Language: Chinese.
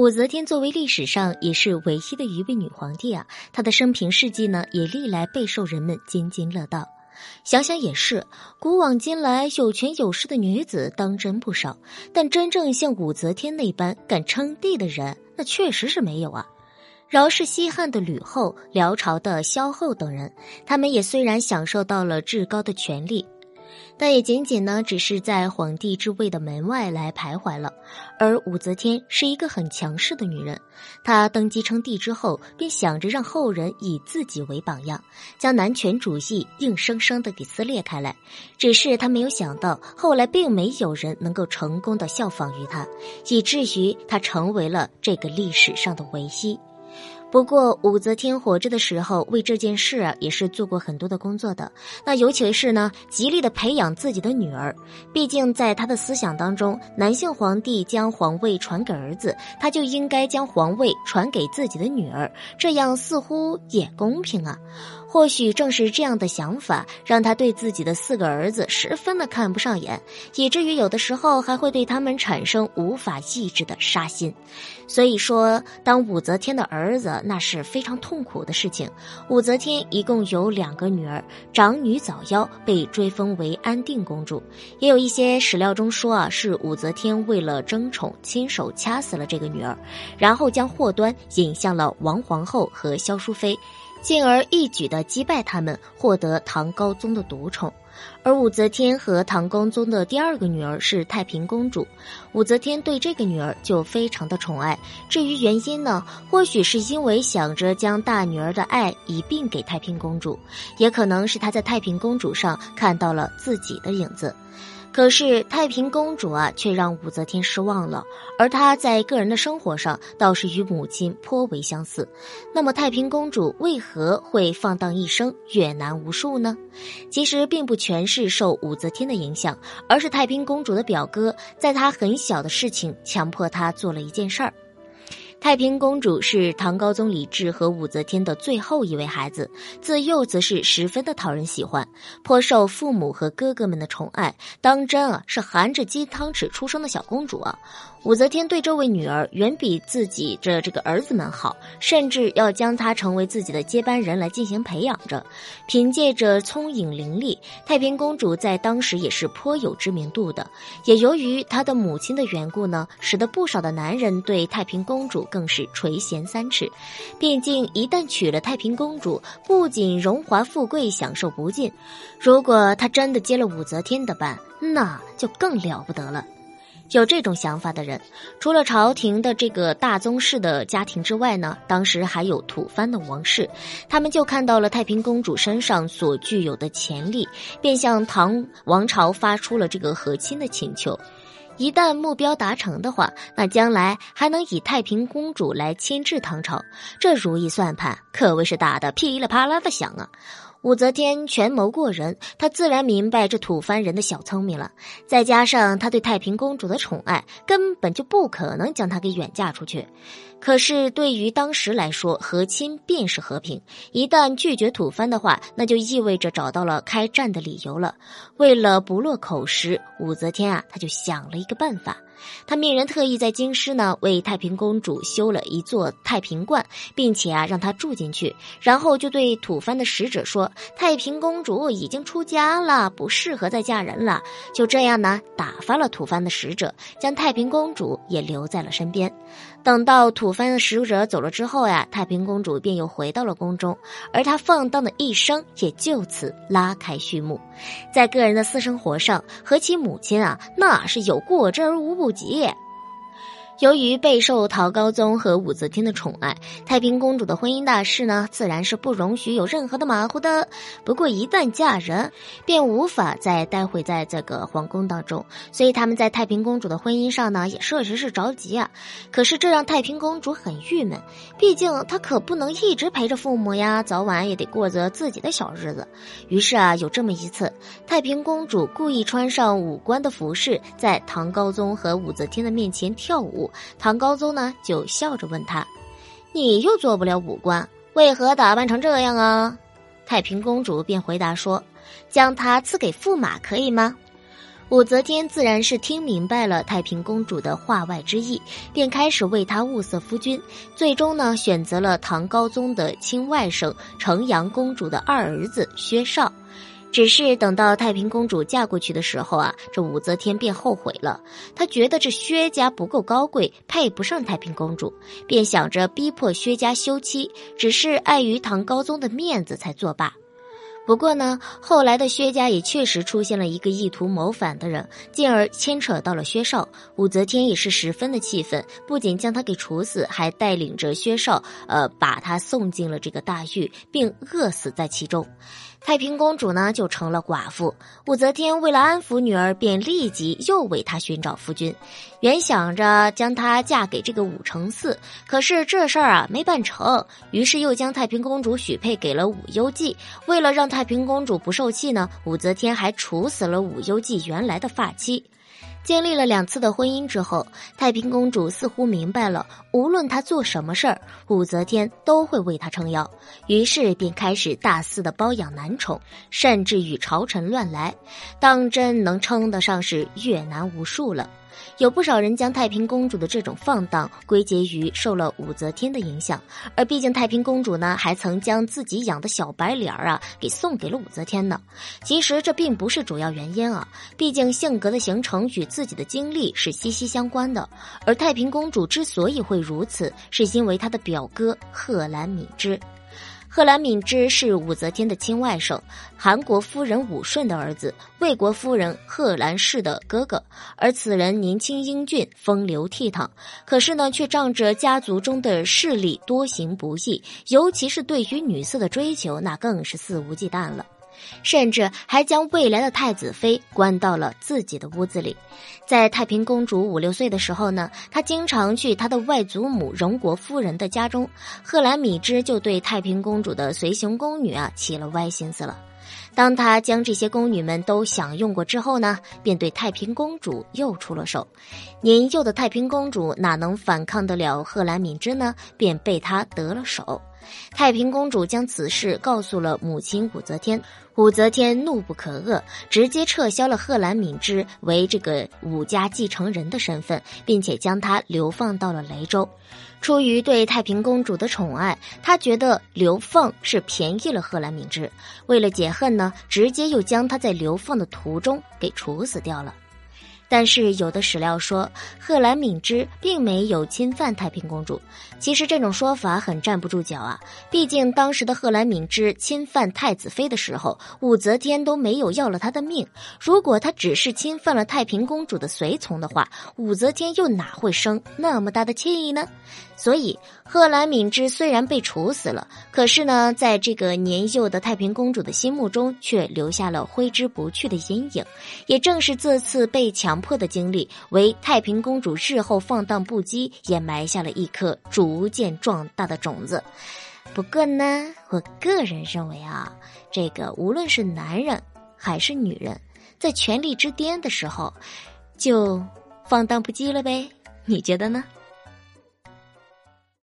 武则天作为历史上也是唯一的一位女皇帝啊，她的生平事迹呢，也历来备受人们津津乐道。想想也是，古往今来有权有势的女子当真不少，但真正像武则天那般敢称帝的人，那确实是没有啊。饶是西汉的吕后、辽朝的萧后等人，他们也虽然享受到了至高的权力。但也仅仅呢，只是在皇帝之位的门外来徘徊了。而武则天是一个很强势的女人，她登基称帝之后，便想着让后人以自己为榜样，将男权主义硬生生的给撕裂开来。只是她没有想到，后来并没有人能够成功的效仿于她，以至于她成为了这个历史上的唯一。不过，武则天活着的时候，为这件事，也是做过很多的工作的。那尤其是呢，极力的培养自己的女儿。毕竟，在她的思想当中，男性皇帝将皇位传给儿子，他就应该将皇位传给自己的女儿，这样似乎也公平啊。或许正是这样的想法，让他对自己的四个儿子十分的看不上眼，以至于有的时候还会对他们产生无法抑制的杀心。所以说，当武则天的儿子，那是非常痛苦的事情。武则天一共有两个女儿，长女早夭，被追封为安定公主。也有一些史料中说啊，是武则天为了争宠，亲手掐死了这个女儿，然后将祸端引向了王皇后和萧淑妃。进而一举的击败他们，获得唐高宗的独宠。而武则天和唐高宗的第二个女儿是太平公主，武则天对这个女儿就非常的宠爱。至于原因呢，或许是因为想着将大女儿的爱一并给太平公主，也可能是她在太平公主上看到了自己的影子。可是太平公主啊，却让武则天失望了。而她在个人的生活上倒是与母亲颇为相似。那么太平公主为何会放荡一生、阅男无数呢？其实并不全是受武则天的影响，而是太平公主的表哥在她很小的事情强迫她做了一件事儿。太平公主是唐高宗李治和武则天的最后一位孩子，自幼则是十分的讨人喜欢，颇受父母和哥哥们的宠爱，当真啊是含着金汤匙出生的小公主啊。武则天对这位女儿远比自己的这个儿子们好，甚至要将她成为自己的接班人来进行培养着。凭借着聪颖伶俐，太平公主在当时也是颇有知名度的。也由于她的母亲的缘故呢，使得不少的男人对太平公主更是垂涎三尺。毕竟一旦娶了太平公主，不仅荣华富贵享受不尽，如果她真的接了武则天的班，那就更了不得了。有这种想法的人，除了朝廷的这个大宗室的家庭之外呢，当时还有吐蕃的王室，他们就看到了太平公主身上所具有的潜力，便向唐王朝发出了这个和亲的请求。一旦目标达成的话，那将来还能以太平公主来牵制唐朝，这如意算盘可谓是打得噼里啪啦的响啊！武则天权谋过人，她自然明白这吐蕃人的小聪明了。再加上她对太平公主的宠爱，根本就不可能将她给远嫁出去。可是对于当时来说，和亲便是和平。一旦拒绝吐蕃的话，那就意味着找到了开战的理由了。为了不落口实，武则天啊，她就想了一个办法。他命人特意在京师呢，为太平公主修了一座太平观，并且啊，让她住进去。然后就对吐蕃的使者说：“太平公主已经出家了，不适合再嫁人了。”就这样呢，打发了吐蕃的使者，将太平公主也留在了身边。等到吐蕃的使者走了之后呀，太平公主便又回到了宫中，而她放荡的一生也就此拉开序幕。在个人的私生活上，和其母亲啊，那是有过之而无不不急由于备受唐高宗和武则天的宠爱，太平公主的婚姻大事呢，自然是不容许有任何的马虎的。不过一旦嫁人，便无法再待会在这个皇宫当中，所以他们在太平公主的婚姻上呢，也确实是着急啊。可是这让太平公主很郁闷，毕竟她可不能一直陪着父母呀，早晚也得过着自己的小日子。于是啊，有这么一次，太平公主故意穿上武官的服饰，在唐高宗和武则天的面前跳舞。唐高宗呢，就笑着问他：“你又做不了武官，为何打扮成这样啊？”太平公主便回答说：“将它赐给驸马可以吗？”武则天自然是听明白了太平公主的话外之意，便开始为她物色夫君，最终呢选择了唐高宗的亲外甥成阳公主的二儿子薛绍。只是等到太平公主嫁过去的时候啊，这武则天便后悔了。她觉得这薛家不够高贵，配不上太平公主，便想着逼迫薛家休妻，只是碍于唐高宗的面子才作罢。不过呢，后来的薛家也确实出现了一个意图谋反的人，进而牵扯到了薛绍。武则天也是十分的气愤，不仅将他给处死，还带领着薛绍，呃，把他送进了这个大狱，并饿死在其中。太平公主呢，就成了寡妇。武则天为了安抚女儿，便立即又为她寻找夫君。原想着将她嫁给这个武承嗣，可是这事儿啊没办成，于是又将太平公主许配给了武攸暨。为了让太平公主不受气呢，武则天还处死了武攸暨原来的发妻。经历了两次的婚姻之后，太平公主似乎明白了，无论她做什么事儿，武则天都会为她撑腰，于是便开始大肆的包养男宠，甚至与朝臣乱来，当真能称得上是越男无数了。有不少人将太平公主的这种放荡归结于受了武则天的影响，而毕竟太平公主呢，还曾将自己养的小白脸儿啊给送给了武则天呢。其实这并不是主要原因啊，毕竟性格的形成与自己的经历是息息相关的。而太平公主之所以会如此，是因为她的表哥贺兰敏之。贺兰敏之是武则天的亲外甥，韩国夫人武顺的儿子，魏国夫人贺兰氏的哥哥。而此人年轻英俊，风流倜傥，可是呢，却仗着家族中的势力，多行不义，尤其是对于女色的追求，那更是肆无忌惮了。甚至还将未来的太子妃关到了自己的屋子里。在太平公主五六岁的时候呢，她经常去她的外祖母荣国夫人的家中，贺兰米之就对太平公主的随行宫女啊起了歪心思了。当他将这些宫女们都享用过之后呢，便对太平公主又出了手。年幼的太平公主哪能反抗得了贺兰敏之呢？便被他得了手。太平公主将此事告诉了母亲武则天，武则天怒不可遏，直接撤销了贺兰敏之为这个武家继承人的身份，并且将他流放到了雷州。出于对太平公主的宠爱，她觉得流放是便宜了贺兰敏之，为了解恨呢，直接又将他在流放的途中给处死掉了。但是有的史料说，贺兰敏之并没有侵犯太平公主。其实这种说法很站不住脚啊！毕竟当时的贺兰敏之侵犯太子妃的时候，武则天都没有要了他的命。如果他只是侵犯了太平公主的随从的话，武则天又哪会生那么大的气呢？所以，贺兰敏之虽然被处死了，可是呢，在这个年幼的太平公主的心目中，却留下了挥之不去的阴影。也正是这次被抢破的经历，为太平公主日后放荡不羁也埋下了一颗逐渐壮大的种子。不过呢，我个人认为啊，这个无论是男人还是女人，在权力之巅的时候，就放荡不羁了呗？你觉得呢？